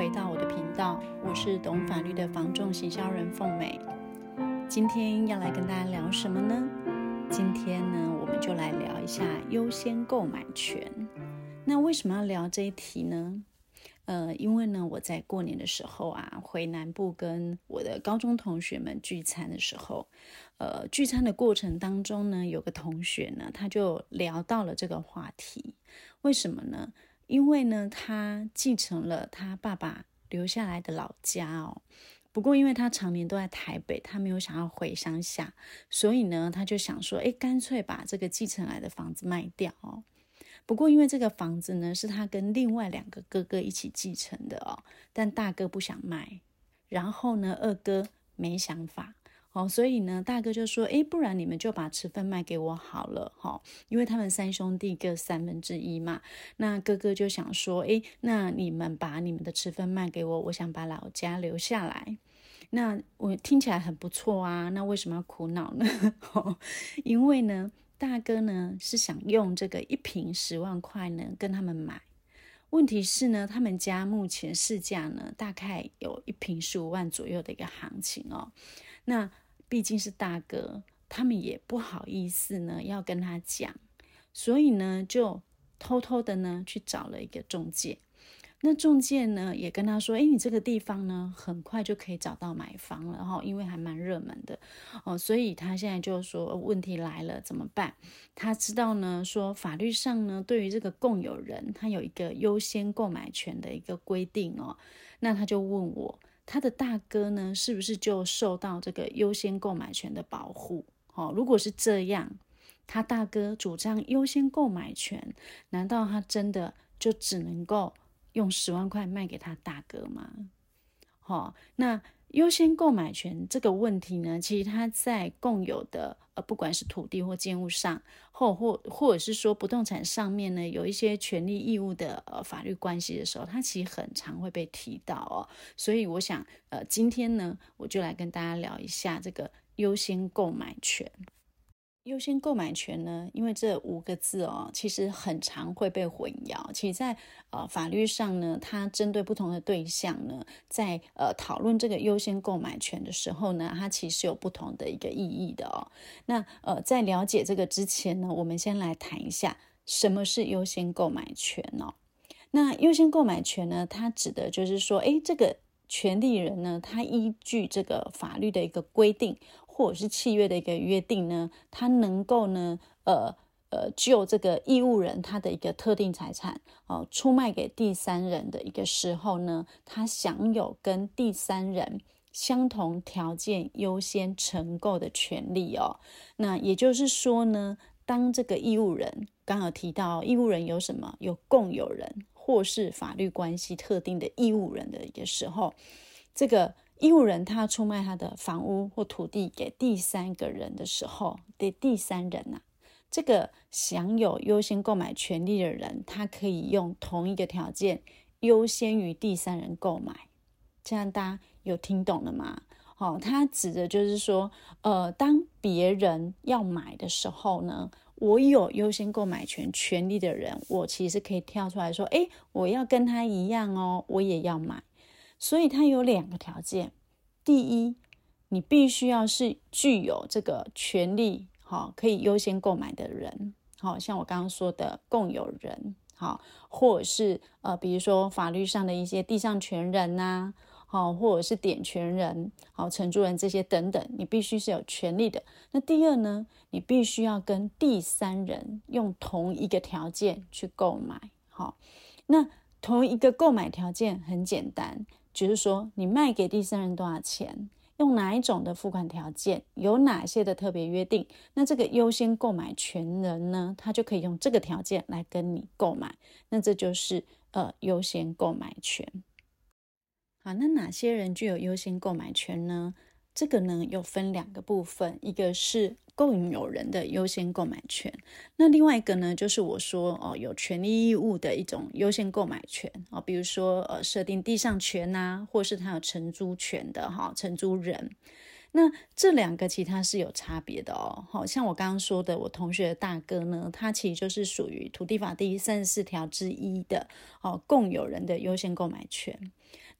回到我的频道，我是懂法律的房仲行销人凤美。今天要来跟大家聊什么呢？今天呢，我们就来聊一下优先购买权。那为什么要聊这一题呢？呃，因为呢，我在过年的时候啊，回南部跟我的高中同学们聚餐的时候，呃，聚餐的过程当中呢，有个同学呢，他就聊到了这个话题。为什么呢？因为呢，他继承了他爸爸留下来的老家哦。不过，因为他常年都在台北，他没有想要回乡下，所以呢，他就想说，哎，干脆把这个继承来的房子卖掉哦。不过，因为这个房子呢，是他跟另外两个哥哥一起继承的哦，但大哥不想卖，然后呢，二哥没想法。哦，所以呢，大哥就说：“诶，不然你们就把持分卖给我好了，哈、哦，因为他们三兄弟各三分之一嘛。那哥哥就想说：诶，那你们把你们的持分卖给我，我想把老家留下来。那我听起来很不错啊，那为什么要苦恼呢？哦，因为呢，大哥呢是想用这个一瓶十万块呢跟他们买。问题是呢，他们家目前市价呢大概有一平十五万左右的一个行情哦。那毕竟是大哥，他们也不好意思呢，要跟他讲，所以呢，就偷偷的呢去找了一个中介。那中介呢也跟他说：“哎，你这个地方呢，很快就可以找到买房了哈，因为还蛮热门的哦。”所以他现在就说：“问题来了，怎么办？”他知道呢，说法律上呢，对于这个共有人，他有一个优先购买权的一个规定哦。那他就问我。他的大哥呢，是不是就受到这个优先购买权的保护？哦，如果是这样，他大哥主张优先购买权，难道他真的就只能够用十万块卖给他大哥吗？哦，那。优先购买权这个问题呢，其实它在共有的呃，不管是土地或建物上，或或或者是说不动产上面呢，有一些权利义务的呃法律关系的时候，它其实很常会被提到哦。所以我想，呃，今天呢，我就来跟大家聊一下这个优先购买权。优先购买权呢，因为这五个字哦，其实很常会被混淆。其实在呃法律上呢，它针对不同的对象呢，在呃讨论这个优先购买权的时候呢，它其实有不同的一个意义的哦。那呃在了解这个之前呢，我们先来谈一下什么是优先购买权哦。那优先购买权呢，它指的就是说，诶，这个权利人呢，他依据这个法律的一个规定。或者是契约的一个约定呢，他能够呢，呃呃，就这个义务人他的一个特定财产哦、出卖给第三人的一个时候呢，他享有跟第三人相同条件优先承购的权利哦。那也就是说呢，当这个义务人刚好提到义务人有什么，有共有人或是法律关系特定的义务人的一个时候，这个。义务人他出卖他的房屋或土地给第三个人的时候，对第三人呐、啊，这个享有优先购买权利的人，他可以用同一个条件优先于第三人购买。这样大家有听懂了吗？哦，他指的就是说，呃，当别人要买的时候呢，我有优先购买权权利的人，我其实可以跳出来说，诶，我要跟他一样哦，我也要买。所以它有两个条件：第一，你必须要是具有这个权利，好，可以优先购买的人，好，像我刚刚说的共有人，好，或者是呃，比如说法律上的一些地上权人呐，好，或者是典权人，好，承租人这些等等，你必须是有权利的。那第二呢，你必须要跟第三人用同一个条件去购买，好，那同一个购买条件很简单。就是说，你卖给第三人多少钱，用哪一种的付款条件，有哪些的特别约定，那这个优先购买权人呢，他就可以用这个条件来跟你购买，那这就是呃优先购买权。好，那哪些人具有优先购买权呢？这个呢，有分两个部分，一个是共有人的优先购买权，那另外一个呢，就是我说哦，有权利义务的一种优先购买权哦，比如说呃，设定地上权呐、啊，或是他有承租权的哈，承租人。那这两个其他是有差别的哦。好像我刚刚说的，我同学的大哥呢，他其实就是属于土地法第三十四条之一的哦，共有人的优先购买权。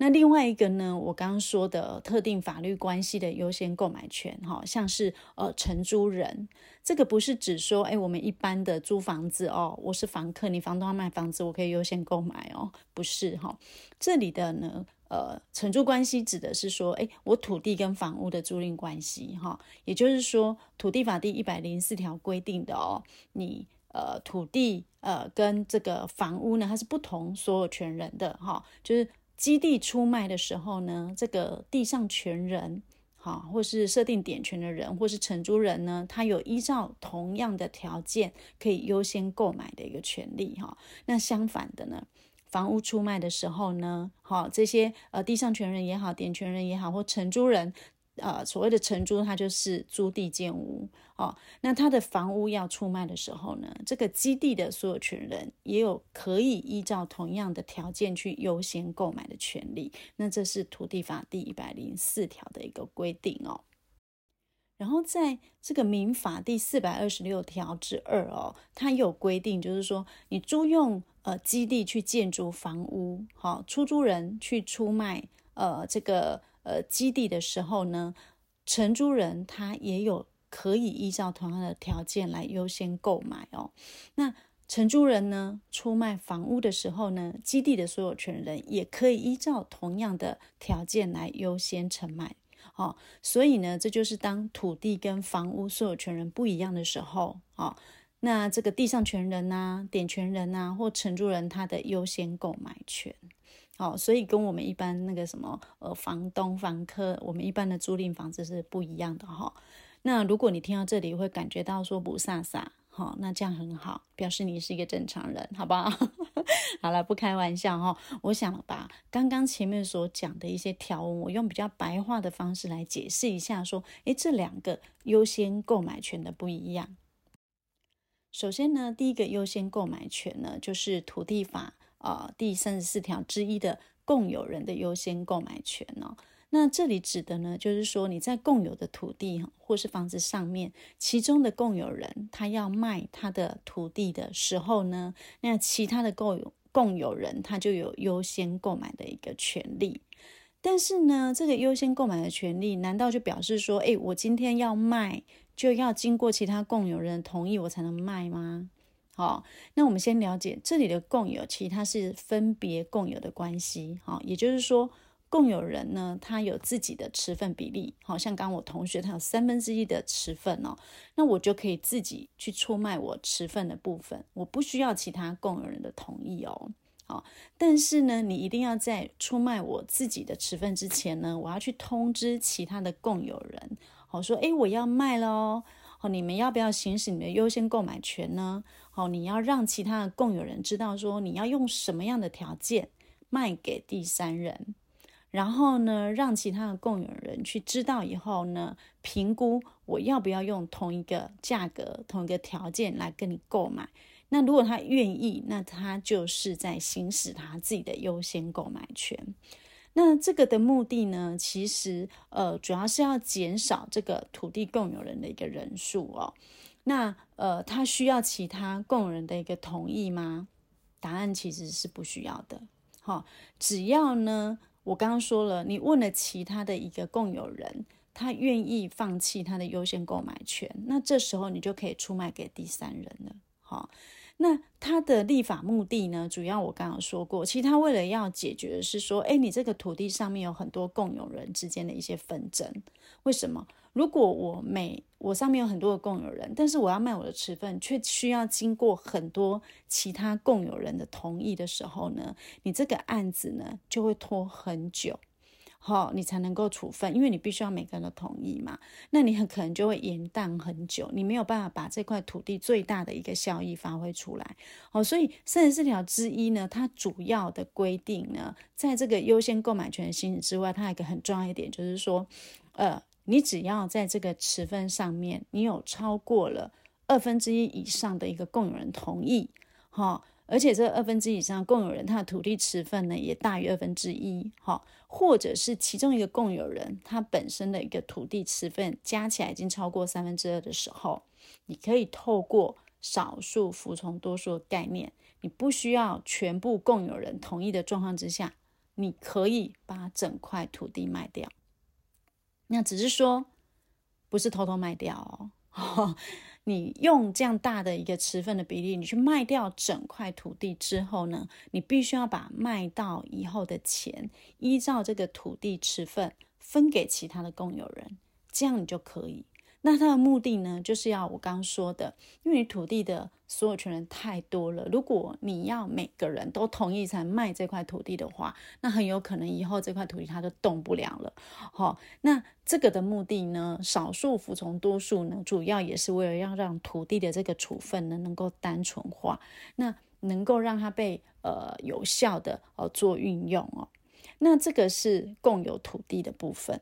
那另外一个呢，我刚刚说的特定法律关系的优先购买权，哈，像是呃承租人，这个不是指说，哎，我们一般的租房子哦，我是房客，你房东要卖房子，我可以优先购买哦，不是哈，这里的呢，呃，承租关系指的是说，哎，我土地跟房屋的租赁关系，哈，也就是说，土地法第一百零四条规定的哦，你呃土地呃跟这个房屋呢，它是不同所有权人的哈，就是。基地出卖的时候呢，这个地上权人，好，或是设定点权的人，或是承租人呢，他有依照同样的条件可以优先购买的一个权利，哈。那相反的呢，房屋出卖的时候呢，哈，这些呃地上权人也好，点权人也好，或承租人。呃，所谓的承租，它就是租地建屋哦。那他的房屋要出卖的时候呢，这个基地的所有权人也有可以依照同样的条件去优先购买的权利。那这是土地法第一百零四条的一个规定哦。然后在这个民法第四百二十六条之二哦，它有规定，就是说你租用呃基地去建筑房屋，好，出租人去出卖呃这个。呃，基地的时候呢，承租人他也有可以依照同样的条件来优先购买哦。那承租人呢，出卖房屋的时候呢，基地的所有权人也可以依照同样的条件来优先承买哦。所以呢，这就是当土地跟房屋所有权人不一样的时候哦，那这个地上权人呐、点权人呐或承租人他的优先购买权。好，所以跟我们一般那个什么呃房东、房客，我们一般的租赁房子是不一样的哈。那如果你听到这里会感觉到说不飒飒，好，那这样很好，表示你是一个正常人，好不好？好了，不开玩笑哈。我想把刚刚前面所讲的一些条文，我用比较白话的方式来解释一下，说，诶，这两个优先购买权的不一样。首先呢，第一个优先购买权呢，就是土地法。呃，第三十四条之一的共有人的优先购买权哦，那这里指的呢，就是说你在共有的土地或是房子上面，其中的共有人他要卖他的土地的时候呢，那其他的共有共有人他就有优先购买的一个权利。但是呢，这个优先购买的权利，难道就表示说，哎，我今天要卖就要经过其他共有人同意我才能卖吗？好，那我们先了解这里的共有，其实它是分别共有的关系。好，也就是说，共有人呢，他有自己的持份比例。好，像刚刚我同学他有三分之一的持份哦，那我就可以自己去出卖我持份的部分，我不需要其他共有人的同意哦。好，但是呢，你一定要在出卖我自己的持份之前呢，我要去通知其他的共有人，好说，诶，我要卖了哦。好，你们要不要行使你的优先购买权呢？你要让其他的共有人知道说你要用什么样的条件卖给第三人，然后呢，让其他的共有人去知道以后呢，评估我要不要用同一个价格、同一个条件来跟你购买。那如果他愿意，那他就是在行使他自己的优先购买权。那这个的目的呢，其实呃，主要是要减少这个土地共有人的一个人数哦。那呃，他需要其他共有人的一个同意吗？答案其实是不需要的。好、只要呢，我刚刚说了，你问了其他的一个共有人，他愿意放弃他的优先购买权，那这时候你就可以出卖给第三人了。好、那它的立法目的呢？主要我刚刚说过，其实他为了要解决的是说，诶，你这个土地上面有很多共有人之间的一些纷争。为什么？如果我每我上面有很多的共有人，但是我要卖我的持份，却需要经过很多其他共有人的同意的时候呢，你这个案子呢就会拖很久。好，你才能够处分，因为你必须要每个人都同意嘛。那你很可能就会延宕很久，你没有办法把这块土地最大的一个效益发挥出来。好，所以三十四条之一呢，它主要的规定呢，在这个优先购买权的行使之外，它有一个很重要一点，就是说，呃，你只要在这个持分上面，你有超过了二分之一以上的一个共有人同意，哈。而且这二分之一以上共有人他的土地持分呢也大于二分之一，哈，或者是其中一个共有人他本身的一个土地持分加起来已经超过三分之二的时候，你可以透过少数服从多数的概念，你不需要全部共有人同意的状况之下，你可以把整块土地卖掉。那只是说，不是偷偷卖掉哦。你用这样大的一个持份的比例，你去卖掉整块土地之后呢，你必须要把卖到以后的钱，依照这个土地持份分给其他的共有人，这样你就可以。那它的目的呢，就是要我刚说的，因为你土地的所有权人太多了，如果你要每个人都同意才卖这块土地的话，那很有可能以后这块土地它就动不了了。好，那这个的目的呢，少数服从多数呢，主要也是为了要让土地的这个处分呢能够单纯化，那能够让它被呃有效的呃做运用哦。那这个是共有土地的部分。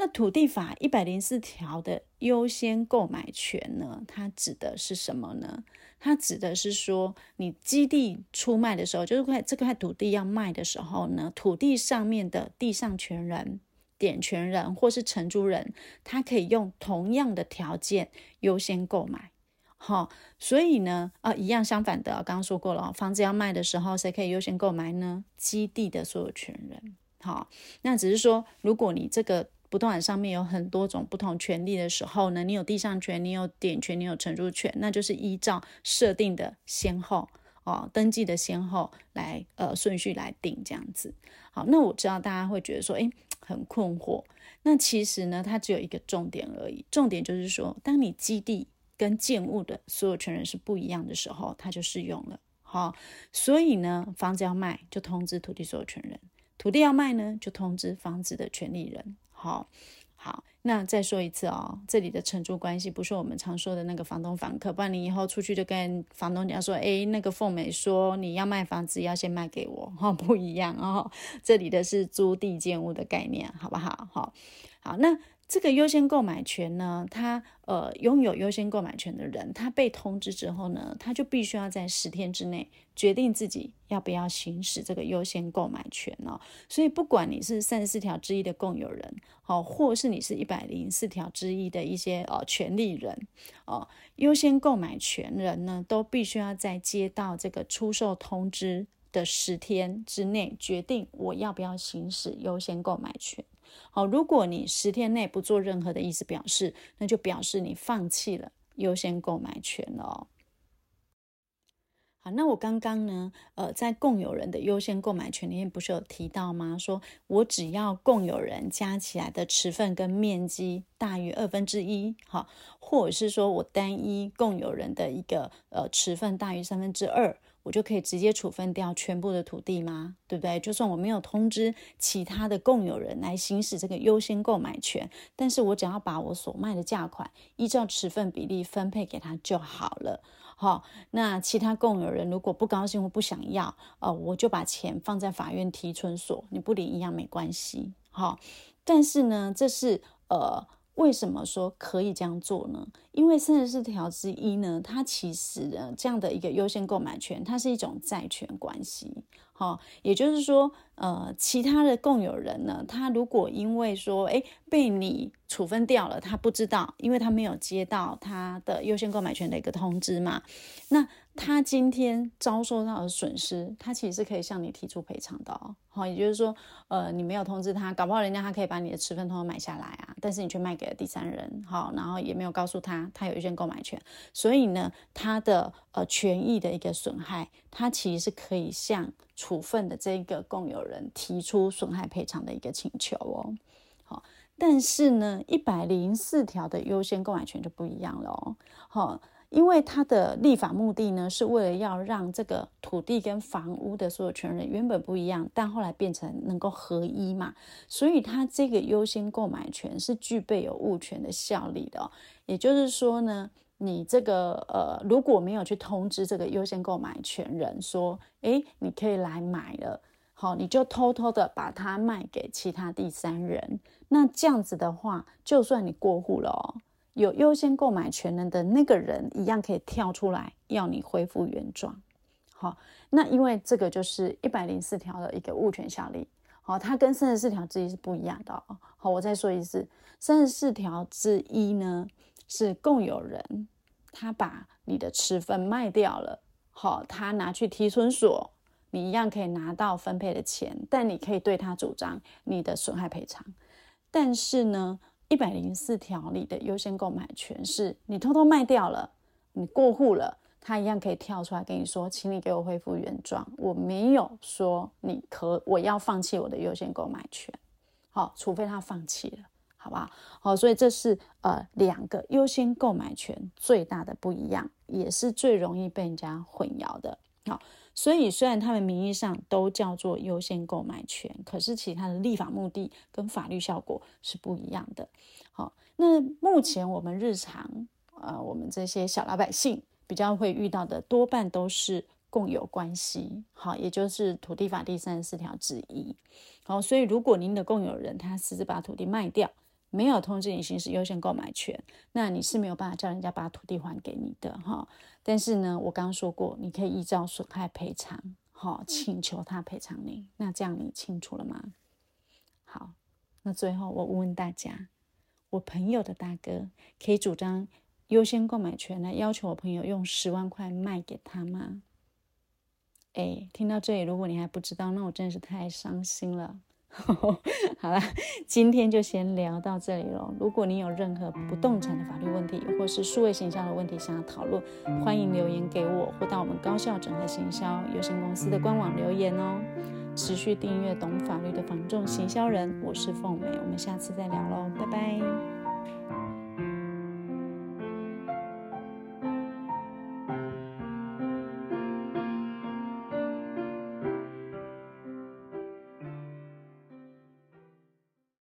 那土地法一百零四条的优先购买权呢？它指的是什么呢？它指的是说，你基地出卖的时候，就是块这块土地要卖的时候呢，土地上面的地上权人、点权人或是承租人，他可以用同样的条件优先购买。好，所以呢，啊，一样相反的，刚刚说过了，房子要卖的时候，谁可以优先购买呢？基地的所有权人。好，那只是说，如果你这个。不动产上面有很多种不同权利的时候呢，你有地上权，你有点权，你有承租权，那就是依照设定的先后哦，登记的先后来呃顺序来定这样子。好，那我知道大家会觉得说，诶，很困惑。那其实呢，它只有一个重点而已，重点就是说，当你基地跟建物的所有权人是不一样的时候，它就适用了。好，所以呢，房子要卖就通知土地所有权人，土地要卖呢就通知房子的权利人。好好，那再说一次哦，这里的承租关系不是我们常说的那个房东房客，不然你以后出去就跟房东讲说，哎，那个凤美说你要卖房子要先卖给我，哈，不一样哦，这里的是租地建物的概念，好不好？好，好，那。这个优先购买权呢，他呃拥有优先购买权的人，他被通知之后呢，他就必须要在十天之内决定自己要不要行使这个优先购买权哦。所以不管你是三十四条之一的共有人，哦，或是你是一百零四条之一的一些呃权利人，哦，优先购买权人呢，都必须要在接到这个出售通知的十天之内决定我要不要行使优先购买权。好，如果你十天内不做任何的意思表示，那就表示你放弃了优先购买权了哦。好，那我刚刚呢，呃，在共有人的优先购买权里面不是有提到吗？说我只要共有人加起来的持份跟面积大于二分之一，好，或者是说我单一共有人的一个呃持份大于三分之二。我就可以直接处分掉全部的土地吗？对不对？就算我没有通知其他的共有人来行使这个优先购买权，但是我只要把我所卖的价款依照持份比例分配给他就好了。好，那其他共有人如果不高兴或不想要，呃，我就把钱放在法院提存所，你不领一样没关系。好，但是呢，这是呃。为什么说可以这样做呢？因为三十四条之一呢，它其实呢，这样的一个优先购买权，它是一种债权关系。好，也就是说，呃，其他的共有人呢，他如果因为说，哎，被你处分掉了，他不知道，因为他没有接到他的优先购买权的一个通知嘛，那。他今天遭受到的损失，他其实是可以向你提出赔偿的哦。好，也就是说，呃，你没有通知他，搞不好人家他可以把你的持分通通买下来啊，但是你却卖给了第三人，好，然后也没有告诉他他有优先购买权，所以呢，他的呃权益的一个损害，他其实是可以向处分的这个共有人提出损害赔偿的一个请求哦。好，但是呢，一百零四条的优先购买权就不一样了哦。好。因为它的立法目的呢，是为了要让这个土地跟房屋的所有权人原本不一样，但后来变成能够合一嘛，所以它这个优先购买权是具备有物权的效力的哦。也就是说呢，你这个呃，如果没有去通知这个优先购买权人说，诶，你可以来买了，好，你就偷偷的把它卖给其他第三人，那这样子的话，就算你过户了哦。有优先购买权人的那个人一样可以跳出来要你恢复原状，好，那因为这个就是一百零四条的一个物权效力，好，它跟三十四条之一是不一样的哦。好，我再说一次，三十四条之一呢是共有人他把你的持分卖掉了，好，他拿去提存所，你一样可以拿到分配的钱，但你可以对他主张你的损害赔偿。但是呢，一百零四条里的优先购买权是你偷偷卖掉了，你过户了。他一样可以跳出来跟你说，请你给我恢复原状。我没有说你可我要放弃我的优先购买权，好，除非他放弃了，好吧？好，所以这是呃两个优先购买权最大的不一样，也是最容易被人家混淆的。好，所以虽然他们名义上都叫做优先购买权，可是其他的立法目的跟法律效果是不一样的。好，那目前我们日常呃我们这些小老百姓。比较会遇到的多半都是共有关系，好，也就是土地法第三十四条之一，好，所以如果您的共有人他私自把土地卖掉，没有通知你行使优先购买权，那你是没有办法叫人家把土地还给你的哈。但是呢，我刚刚说过，你可以依照损害赔偿，哈，请求他赔偿你。那这样你清楚了吗？好，那最后我问问大家，我朋友的大哥可以主张优先购买权来要求我朋友用十万块卖给他吗？哎，听到这里，如果你还不知道，那我真的是太伤心了。好了，今天就先聊到这里了。如果你有任何不动产的法律问题，或是数位行销的问题想要讨论，欢迎留言给我，或到我们高效整合行销有限公司的官网留言哦。持续订阅懂法律的房仲行销人，我是凤美，我们下次再聊喽，拜拜。